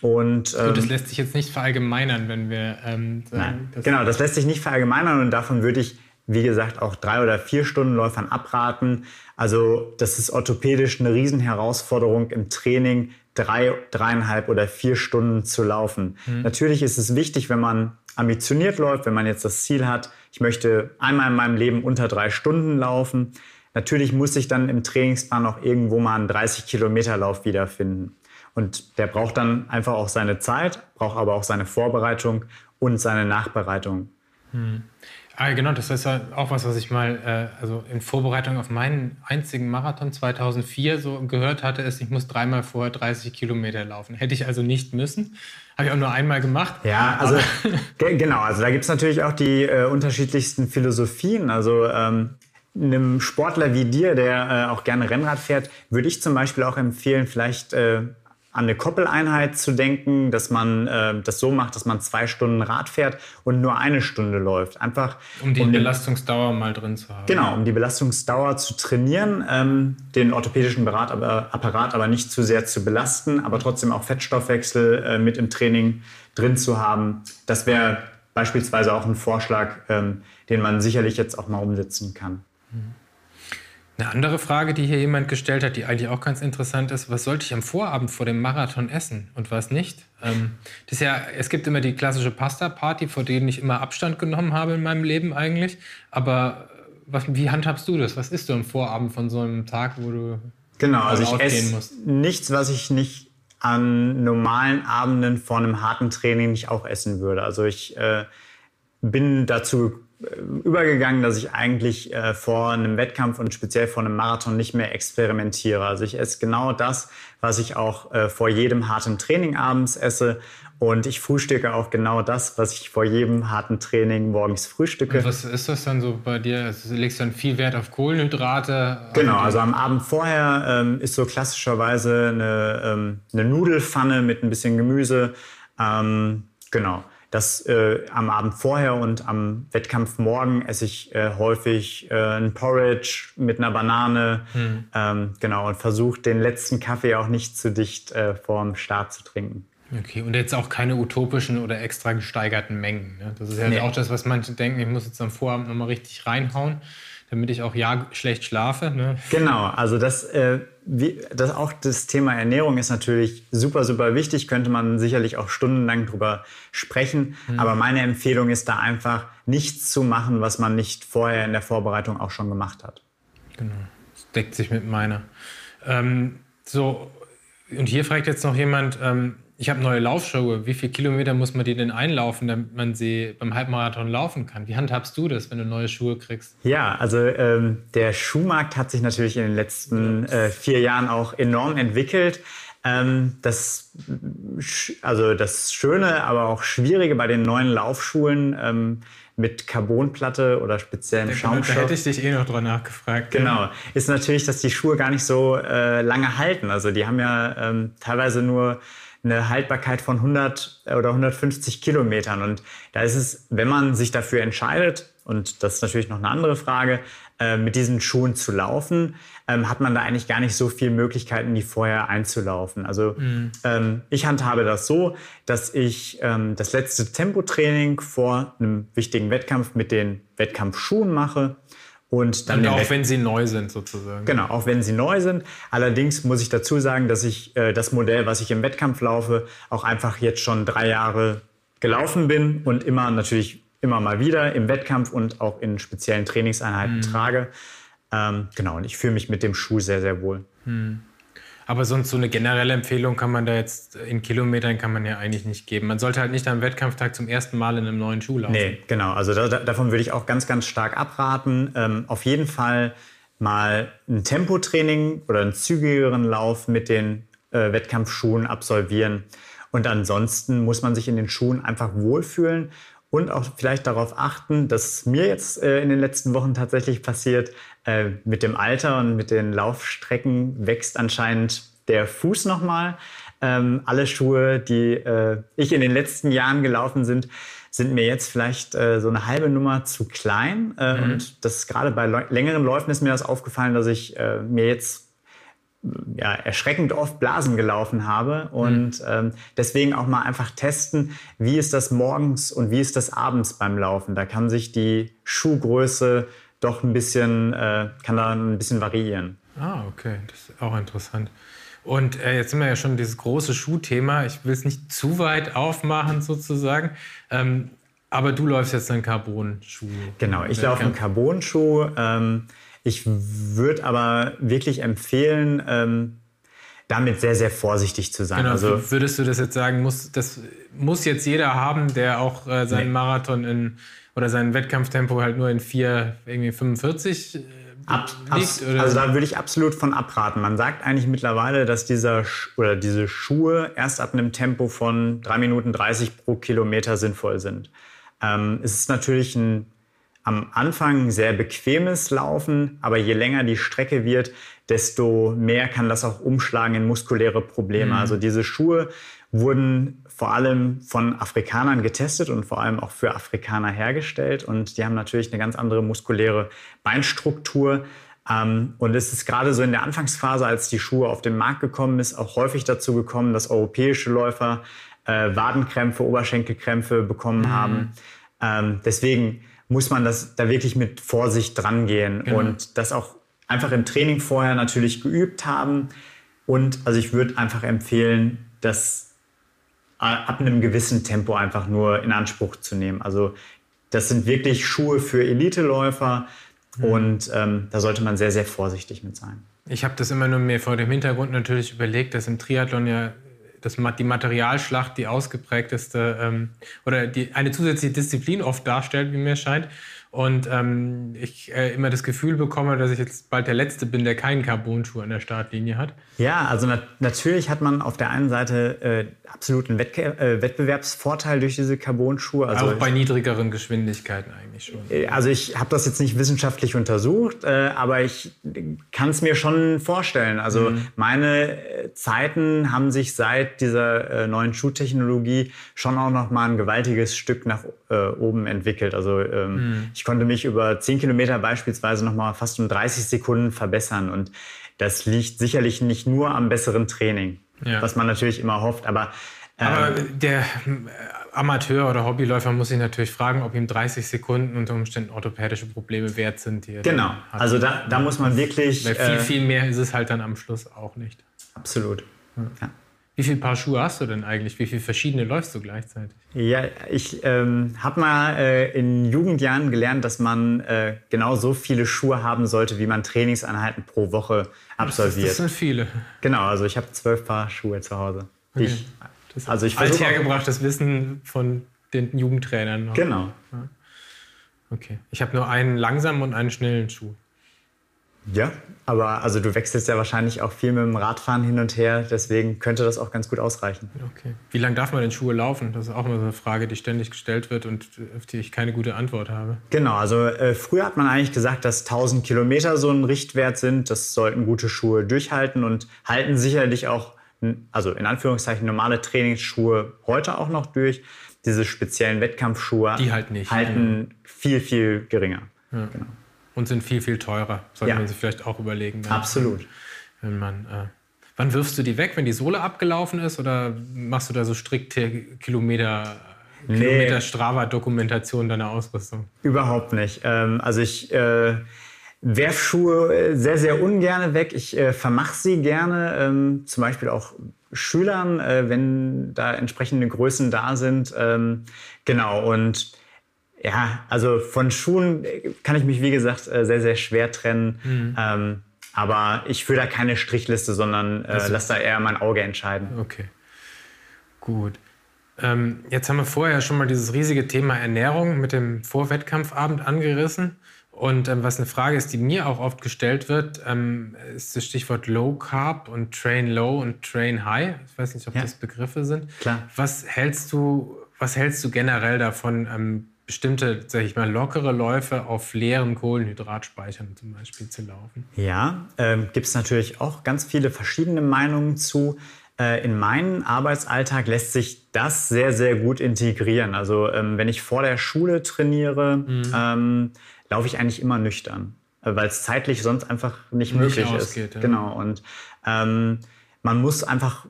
Und, ähm, Gut, das lässt sich jetzt nicht verallgemeinern, wenn wir ähm, sagen, nein, das Genau, das lässt sich nicht verallgemeinern und davon würde ich, wie gesagt, auch drei oder vier Stundenläufern abraten. Also das ist orthopädisch eine Riesenherausforderung im Training, drei, dreieinhalb oder vier Stunden zu laufen. Mhm. Natürlich ist es wichtig, wenn man ambitioniert läuft, wenn man jetzt das Ziel hat, ich möchte einmal in meinem Leben unter drei Stunden laufen. Natürlich muss ich dann im Trainingsplan auch irgendwo mal einen 30 Kilometer Lauf wiederfinden. Und der braucht dann einfach auch seine Zeit, braucht aber auch seine Vorbereitung und seine Nachbereitung. Hm. Ah, genau, das ist ja auch was, was ich mal äh, also in Vorbereitung auf meinen einzigen Marathon 2004 so gehört hatte, ist, ich muss dreimal vorher 30 Kilometer laufen. Hätte ich also nicht müssen. Habe ich auch nur einmal gemacht. Ja, also [LAUGHS] genau, also da gibt es natürlich auch die äh, unterschiedlichsten Philosophien. Also ähm, einem Sportler wie dir, der äh, auch gerne Rennrad fährt, würde ich zum Beispiel auch empfehlen, vielleicht äh, an eine Koppeleinheit zu denken, dass man äh, das so macht, dass man zwei Stunden Rad fährt und nur eine Stunde läuft. Einfach um die um Belastungsdauer mal drin zu haben. Genau, um die Belastungsdauer zu trainieren, ähm, den orthopädischen Berat, aber, Apparat aber nicht zu sehr zu belasten, aber trotzdem auch Fettstoffwechsel äh, mit im Training drin zu haben. Das wäre beispielsweise auch ein Vorschlag, ähm, den man sicherlich jetzt auch mal umsetzen kann. Mhm. Eine andere Frage, die hier jemand gestellt hat, die eigentlich auch ganz interessant ist, was sollte ich am Vorabend vor dem Marathon essen und was nicht? Ähm, das ja, es gibt immer die klassische Pasta-Party, vor denen ich immer Abstand genommen habe in meinem Leben eigentlich. Aber was, wie handhabst du das? Was isst du am Vorabend von so einem Tag, wo du Genau, also ich esse nichts, was ich nicht an normalen Abenden vor einem harten Training nicht auch essen würde. Also ich äh, bin dazu äh, übergegangen, dass ich eigentlich äh, vor einem Wettkampf und speziell vor einem Marathon nicht mehr experimentiere. Also ich esse genau das, was ich auch äh, vor jedem harten Training abends esse. Und ich frühstücke auch genau das, was ich vor jedem harten Training morgens frühstücke. Und was ist das dann so bei dir? Also, legst du dann viel Wert auf Kohlenhydrate? Genau, also am Abend vorher ähm, ist so klassischerweise eine, ähm, eine Nudelfanne mit ein bisschen Gemüse. Ähm, genau dass äh, am Abend vorher und am Wettkampf morgen esse ich äh, häufig äh, ein Porridge mit einer Banane. Mhm. Ähm, genau, und versuche den letzten Kaffee auch nicht zu dicht äh, vorm Start zu trinken. Okay, und jetzt auch keine utopischen oder extra gesteigerten Mengen. Ne? Das ist ja nee. auch das, was manche denken, ich muss jetzt am Vorabend nochmal richtig reinhauen damit ich auch ja schlecht schlafe. Ne? Genau, also das, äh, wie, das auch das Thema Ernährung ist natürlich super, super wichtig. Könnte man sicherlich auch stundenlang drüber sprechen. Mhm. Aber meine Empfehlung ist da einfach nichts zu machen, was man nicht vorher in der Vorbereitung auch schon gemacht hat. Genau, das deckt sich mit meiner. Ähm, so, und hier fragt jetzt noch jemand, ähm, ich habe neue Laufschuhe. Wie viele Kilometer muss man die denn einlaufen, damit man sie beim Halbmarathon laufen kann? Wie handhabst du das, wenn du neue Schuhe kriegst? Ja, also ähm, der Schuhmarkt hat sich natürlich in den letzten äh, vier Jahren auch enorm entwickelt. Ähm, das, also das Schöne, aber auch Schwierige bei den neuen Laufschuhen ähm, mit Carbonplatte oder speziellem Schaumstoff. Da hätte ich dich eh noch drüber nachgefragt. Genau, ist natürlich, dass die Schuhe gar nicht so äh, lange halten. Also die haben ja ähm, teilweise nur eine Haltbarkeit von 100 oder 150 Kilometern. Und da ist es, wenn man sich dafür entscheidet, und das ist natürlich noch eine andere Frage, äh, mit diesen Schuhen zu laufen, ähm, hat man da eigentlich gar nicht so viele Möglichkeiten, wie vorher einzulaufen. Also mhm. ähm, ich handhabe das so, dass ich ähm, das letzte Tempotraining vor einem wichtigen Wettkampf mit den Wettkampfschuhen mache und, dann und auch wenn sie neu sind sozusagen. Genau, auch wenn sie neu sind. Allerdings muss ich dazu sagen, dass ich äh, das Modell, was ich im Wettkampf laufe, auch einfach jetzt schon drei Jahre gelaufen bin und immer natürlich immer mal wieder im Wettkampf und auch in speziellen Trainingseinheiten mhm. trage. Ähm, genau, und ich fühle mich mit dem Schuh sehr, sehr wohl. Hm. Aber sonst so eine generelle Empfehlung kann man da jetzt in Kilometern kann man ja eigentlich nicht geben. Man sollte halt nicht am Wettkampftag zum ersten Mal in einem neuen Schuh laufen. Nee, genau. Also da, davon würde ich auch ganz, ganz stark abraten. Ähm, auf jeden Fall mal ein Tempotraining oder einen zügigeren Lauf mit den äh, Wettkampfschuhen absolvieren. Und ansonsten muss man sich in den Schuhen einfach wohlfühlen und auch vielleicht darauf achten, dass mir jetzt äh, in den letzten Wochen tatsächlich passiert, äh, mit dem Alter und mit den Laufstrecken wächst anscheinend der Fuß nochmal. Ähm, alle Schuhe, die äh, ich in den letzten Jahren gelaufen sind, sind mir jetzt vielleicht äh, so eine halbe Nummer zu klein. Äh, mhm. Und das ist gerade bei längeren Läufen ist mir das aufgefallen, dass ich äh, mir jetzt ja, erschreckend oft Blasen gelaufen habe und mhm. ähm, deswegen auch mal einfach testen, wie ist das morgens und wie ist das abends beim Laufen. Da kann sich die Schuhgröße doch ein bisschen, äh, kann da ein bisschen variieren. Ah, okay, das ist auch interessant. Und äh, jetzt sind wir ja schon dieses große Schuhthema. Ich will es nicht zu weit aufmachen sozusagen. Ähm, aber du läufst jetzt einen Carbon-Schuh. Genau, ich laufe einen Carbon-Schuh. Ähm, ich würde aber wirklich empfehlen, ähm, damit sehr, sehr vorsichtig zu sein. Genau, also, würdest du das jetzt sagen, muss, das muss jetzt jeder haben, der auch äh, seinen nee. Marathon in oder sein Wettkampftempo halt nur in 4, irgendwie 45 äh, Ab, liegt? Oder? Also da würde ich absolut von abraten. Man sagt eigentlich mittlerweile, dass dieser oder diese Schuhe erst ab einem Tempo von 3 Minuten 30 pro Kilometer sinnvoll sind. Ähm, es ist natürlich ein am Anfang sehr bequemes Laufen, aber je länger die Strecke wird, desto mehr kann das auch umschlagen in muskuläre Probleme. Mhm. Also diese Schuhe wurden vor allem von Afrikanern getestet und vor allem auch für Afrikaner hergestellt und die haben natürlich eine ganz andere muskuläre Beinstruktur. Ähm, und es ist gerade so in der Anfangsphase, als die Schuhe auf den Markt gekommen ist, auch häufig dazu gekommen, dass europäische Läufer äh, Wadenkrämpfe, Oberschenkelkrämpfe bekommen mhm. haben. Ähm, deswegen muss man das da wirklich mit Vorsicht drangehen genau. und das auch einfach im Training vorher natürlich geübt haben. Und also ich würde einfach empfehlen, das ab einem gewissen Tempo einfach nur in Anspruch zu nehmen. Also das sind wirklich Schuhe für Eliteläufer mhm. und ähm, da sollte man sehr, sehr vorsichtig mit sein. Ich habe das immer nur mir vor dem Hintergrund natürlich überlegt, dass im Triathlon ja das, die Materialschlacht die ausgeprägteste ähm, oder die, eine zusätzliche Disziplin oft darstellt, wie mir scheint und ähm, ich äh, immer das Gefühl bekomme, dass ich jetzt bald der Letzte bin, der keinen Carbon-Schuh an der Startlinie hat. Ja, also nat natürlich hat man auf der einen Seite äh, absoluten Wettke äh, Wettbewerbsvorteil durch diese Carbon-Schuhe. Also Auch bei niedrigeren Geschwindigkeiten eigentlich schon. Äh, also ich habe das jetzt nicht wissenschaftlich untersucht, äh, aber ich kann es mir schon vorstellen. Also mhm. meine äh, Zeiten haben sich seit dieser neuen Schuhtechnologie schon auch noch mal ein gewaltiges Stück nach oben entwickelt. Also ähm, mhm ich konnte mich über 10 Kilometer beispielsweise noch mal fast um 30 Sekunden verbessern. Und das liegt sicherlich nicht nur am besseren Training, ja. was man natürlich immer hofft. Aber, ähm, aber der äh, Amateur oder Hobbyläufer muss sich natürlich fragen, ob ihm 30 Sekunden unter Umständen orthopädische Probleme wert sind. genau, also da, da muss man wirklich... Weil viel, äh, viel mehr ist es halt dann am Schluss auch nicht. Absolut. Ja. Wie viele Paar Schuhe hast du denn eigentlich? Wie viele verschiedene läufst du gleichzeitig? Ja, ich ähm, habe mal äh, in Jugendjahren gelernt, dass man äh, genau so viele Schuhe haben sollte, wie man Trainingseinheiten pro Woche absolviert. Das, das sind viele. Genau, also ich habe zwölf Paar Schuhe zu Hause. Okay. Ich, das also ich althergebrachtes Wissen von den Jugendtrainern. Noch. Genau. Ja. Okay. Ich habe nur einen langsamen und einen schnellen Schuh. Ja, aber also du wechselst ja wahrscheinlich auch viel mit dem Radfahren hin und her, deswegen könnte das auch ganz gut ausreichen. Okay. Wie lange darf man denn Schuhe laufen? Das ist auch immer so eine Frage, die ständig gestellt wird und auf die ich keine gute Antwort habe. Genau, also äh, früher hat man eigentlich gesagt, dass 1000 Kilometer so ein Richtwert sind. Das sollten gute Schuhe durchhalten und halten sicherlich auch, also in Anführungszeichen normale Trainingsschuhe heute auch noch durch. Diese speziellen Wettkampfschuhe die halt nicht, halten ja. viel, viel geringer. Ja. Genau und sind viel, viel teurer. Sollte ja. man sich vielleicht auch überlegen. Wenn, Absolut. Wenn man, äh, wann wirfst du die weg, wenn die Sohle abgelaufen ist? Oder machst du da so strikte Kilometer, nee. Kilometer Strava-Dokumentation deiner Ausrüstung? Überhaupt nicht. Ähm, also ich äh, werf Schuhe äh, sehr, sehr ungern weg. Ich äh, vermache sie gerne. Ähm, zum Beispiel auch Schülern, äh, wenn da entsprechende Größen da sind. Ähm, genau. Und Ja, also von Schuhen kann ich mich, wie gesagt, äh, sehr, sehr schwer trennen. Mhm. Ähm, aber ich führe da keine Strichliste, sondern äh, lasse da eher mein Auge entscheiden. Okay. Gut. Ähm, jetzt haben wir vorher schon mal dieses riesige Thema Ernährung mit dem Vorwettkampfabend angerissen. Und ähm, was eine Frage ist, die mir auch oft gestellt wird, ähm, ist das Stichwort Low Carb und Train Low und Train High. Ich weiß nicht, ob ja. das Begriffe sind. Klar. Was hältst du, was hältst du generell davon, ähm, bestimmte, sag ich mal, lockere Läufe auf leeren Kohlenhydratspeichern zum Beispiel zu laufen? Ja, ähm, gibt es natürlich auch ganz viele verschiedene Meinungen zu. Äh, in meinem Arbeitsalltag lässt sich das sehr, sehr gut integrieren. Also ähm, wenn ich vor der Schule trainiere, mhm. ähm, laufe ich eigentlich immer nüchtern, äh, weil es zeitlich sonst einfach nicht, nicht möglich ausgeht, ist. Ja. Genau. Und ähm, man muss einfach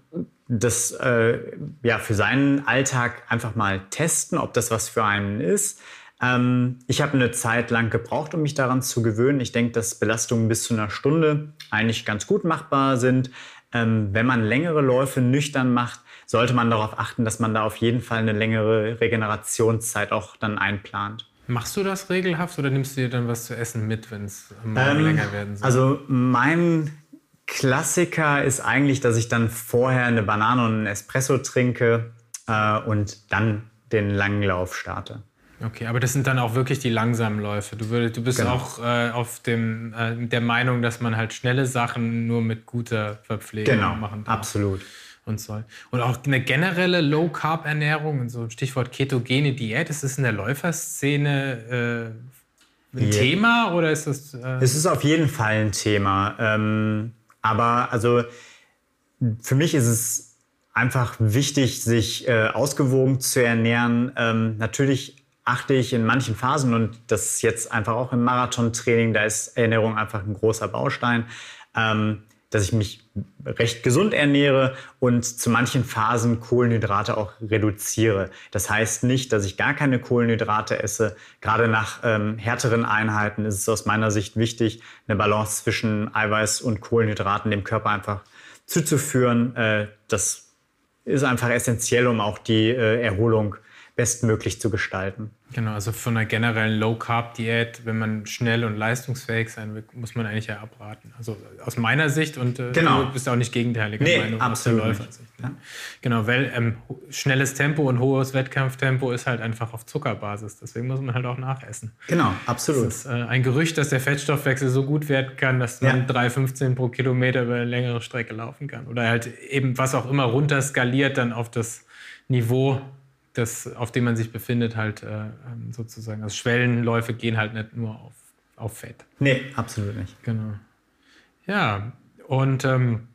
das äh, ja für seinen Alltag einfach mal testen, ob das was für einen ist. Ähm, ich habe eine Zeit lang gebraucht, um mich daran zu gewöhnen. Ich denke, dass Belastungen bis zu einer Stunde eigentlich ganz gut machbar sind. Ähm, wenn man längere Läufe nüchtern macht, sollte man darauf achten, dass man da auf jeden Fall eine längere Regenerationszeit auch dann einplant. Machst du das regelhaft oder nimmst du dir dann was zu essen mit, wenn es ähm, länger werden soll? Also mein Klassiker ist eigentlich, dass ich dann vorher eine Banane und einen Espresso trinke äh, und dann den langen Lauf starte. Okay, aber das sind dann auch wirklich die langsamen Läufe. Du, würd, du bist genau. auch äh, auf dem, äh, der Meinung, dass man halt schnelle Sachen nur mit guter Verpflegung genau, machen darf. Absolut. Und soll. Und auch eine generelle Low-Carb-Ernährung, so ein Stichwort ketogene Diät, ist das in der Läuferszene äh, ein yeah. Thema oder ist das. Äh es ist auf jeden Fall ein Thema. Ähm, aber also für mich ist es einfach wichtig, sich äh, ausgewogen zu ernähren. Ähm, natürlich achte ich in manchen Phasen und das jetzt einfach auch im Marathontraining, da ist Ernährung einfach ein großer Baustein, ähm, dass ich mich recht gesund ernähre und zu manchen Phasen Kohlenhydrate auch reduziere. Das heißt nicht, dass ich gar keine Kohlenhydrate esse. Gerade nach ähm, härteren Einheiten ist es aus meiner Sicht wichtig, eine Balance zwischen Eiweiß und Kohlenhydraten dem Körper einfach zuzuführen. Äh, das ist einfach essentiell, um auch die äh, Erholung bestmöglich zu gestalten. Genau, also von einer generellen Low-Carb-Diät, wenn man schnell und leistungsfähig sein will, muss man eigentlich ja abraten. Also aus meiner Sicht und äh, genau. du bist auch nicht gegenteiliger nee, Meinung absolut aus der Läufersicht. Ne? Ja. Genau, weil ähm, schnelles Tempo und hohes Wettkampftempo ist halt einfach auf Zuckerbasis. Deswegen muss man halt auch nachessen. Genau, absolut. Es ist äh, ein Gerücht, dass der Fettstoffwechsel so gut werden kann, dass man ja. 3,15 pro Kilometer über eine längere Strecke laufen kann. Oder halt eben was auch immer runter skaliert dann auf das Niveau das, auf dem man sich befindet, halt äh, ähm, sozusagen. Also Schwellenläufe gehen halt nicht nur auf, auf Fett. Nee, absolut nicht. Genau. Ja, und ähm,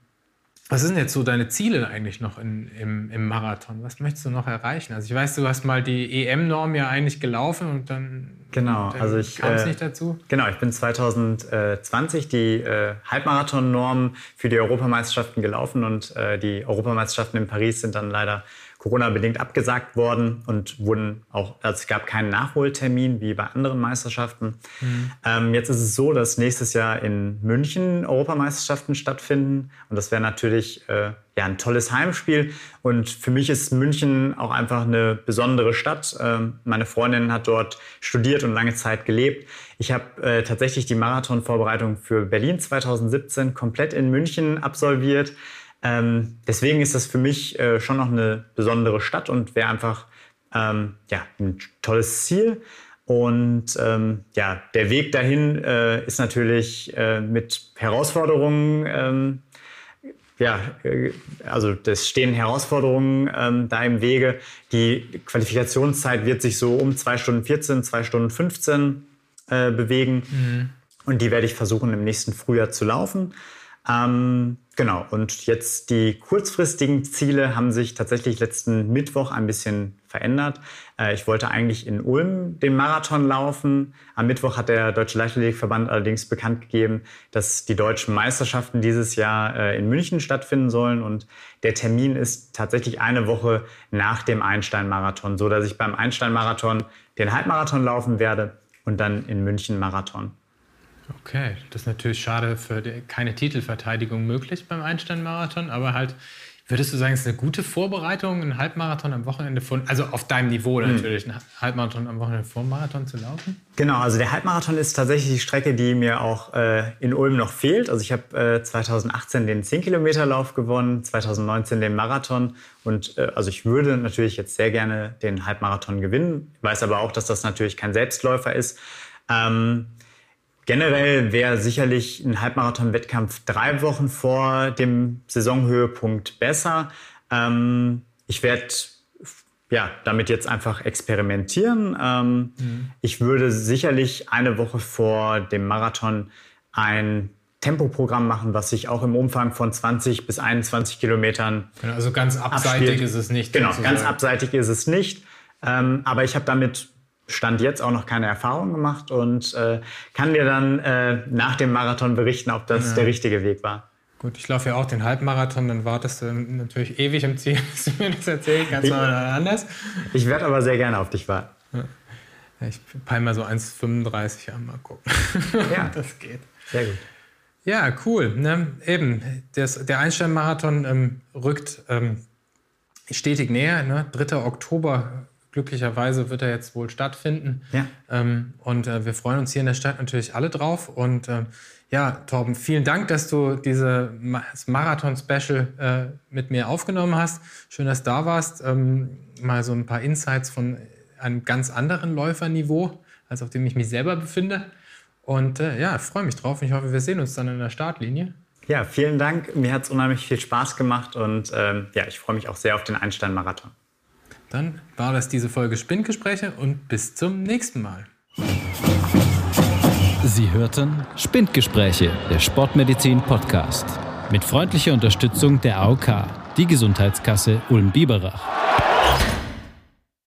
was sind jetzt so deine Ziele eigentlich noch in, im, im Marathon? Was möchtest du noch erreichen? Also ich weiß, du hast mal die EM-Norm ja eigentlich gelaufen und dann, genau, dann also ich, kam es äh, nicht dazu. Genau, ich bin 2020 die äh, Halbmarathon-Norm für die Europameisterschaften gelaufen und äh, die Europameisterschaften in Paris sind dann leider Corona-bedingt abgesagt worden und wurden auch, also es gab keinen Nachholtermin wie bei anderen Meisterschaften. Mhm. Ähm, jetzt ist es so, dass nächstes Jahr in München Europameisterschaften stattfinden und das wäre natürlich äh, ja, ein tolles Heimspiel. Und für mich ist München auch einfach eine besondere Stadt. Ähm, meine Freundin hat dort studiert und lange Zeit gelebt. Ich habe äh, tatsächlich die Marathonvorbereitung für Berlin 2017 komplett in München absolviert. Ähm, deswegen ist das für mich äh, schon noch eine besondere Stadt und wäre einfach ähm, ja, ein tolles Ziel. Und ähm, ja, der Weg dahin äh, ist natürlich äh, mit Herausforderungen, ähm, ja, äh, also es stehen Herausforderungen ähm, da im Wege. Die Qualifikationszeit wird sich so um 2 Stunden 14, 2 Stunden 15 äh, bewegen. Mhm. Und die werde ich versuchen im nächsten Frühjahr zu laufen. Ähm, genau, und jetzt die kurzfristigen Ziele haben sich tatsächlich letzten Mittwoch ein bisschen verändert. Äh, ich wollte eigentlich in Ulm den Marathon laufen. Am Mittwoch hat der Deutsche Leichtathletikverband allerdings bekannt gegeben, dass die deutschen Meisterschaften dieses Jahr äh, in München stattfinden sollen. Und der Termin ist tatsächlich eine Woche nach dem Einstein-Marathon, so dass ich beim Einstein-Marathon den Halbmarathon laufen werde und dann in München Marathon. Okay, das ist natürlich schade für die, keine Titelverteidigung möglich beim Einstein-Marathon, aber halt Würdest du sagen, es ist eine gute Vorbereitung, einen Halbmarathon am Wochenende von, also auf deinem Niveau hm. natürlich, einen Halbmarathon am Wochenende vor dem Marathon zu laufen? Genau, also der Halbmarathon ist tatsächlich die Strecke, die mir auch äh, in Ulm noch fehlt. Also ich habe äh, 2018 den 10-Kilometer-Lauf gewonnen, 2019 den Marathon und äh, also ich würde natürlich jetzt sehr gerne den Halbmarathon gewinnen, weiß aber auch, dass das natürlich kein Selbstläufer ist. Ähm, Generell wäre sicherlich ein Halbmarathon-Wettkampf drei Wochen vor dem Saisonhöhepunkt besser. Ähm, ich werde ja, damit jetzt einfach experimentieren. Ähm, mhm. Ich würde sicherlich eine Woche vor dem Marathon ein Tempoprogramm machen, was sich auch im Umfang von 20 bis 21 Kilometern. Genau, also ganz abseitig abspielt. ist es nicht. Genau, ganz abseitig ist es nicht. Ähm, aber ich habe damit Stand jetzt auch noch keine Erfahrung gemacht und äh, kann dir dann äh, nach dem Marathon berichten, ob das ja. der richtige Weg war. Gut, ich laufe ja auch den Halbmarathon, dann wartest du natürlich ewig im Ziel, [LAUGHS] bis du mir das erzählen kannst, mal anders. Ich werde aber sehr gerne auf dich warten. Ja. Ich peile mal so 1,35 an, mal gucken. [LAUGHS] Ja, das geht. Sehr gut. Ja, cool. Ne? Eben, das, der Einstein-Marathon ähm, rückt ähm, stetig näher. Ne? 3. Oktober glücklicherweise wird er jetzt wohl stattfinden. Ja. Ähm, und äh, wir freuen uns hier in der Stadt natürlich alle drauf. Und äh, ja, Torben, vielen Dank, dass du dieses Marathon-Special äh, mit mir aufgenommen hast. Schön, dass du da warst. Ähm, mal so ein paar Insights von einem ganz anderen Läuferniveau, als auf dem ich mich selber befinde. Und äh, ja, ich freue mich drauf. Ich hoffe, wir sehen uns dann in der Startlinie. Ja, vielen Dank. Mir hat es unheimlich viel Spaß gemacht und ähm, ja, ich freue mich auch sehr auf den Einstein-Marathon. Dann war das diese Folge Spindgespräche und bis zum nächsten Mal. Sie hörten Spindgespräche, der Sportmedizin Podcast. Mit freundlicher Unterstützung der AOK, die Gesundheitskasse Ulm-Biberach.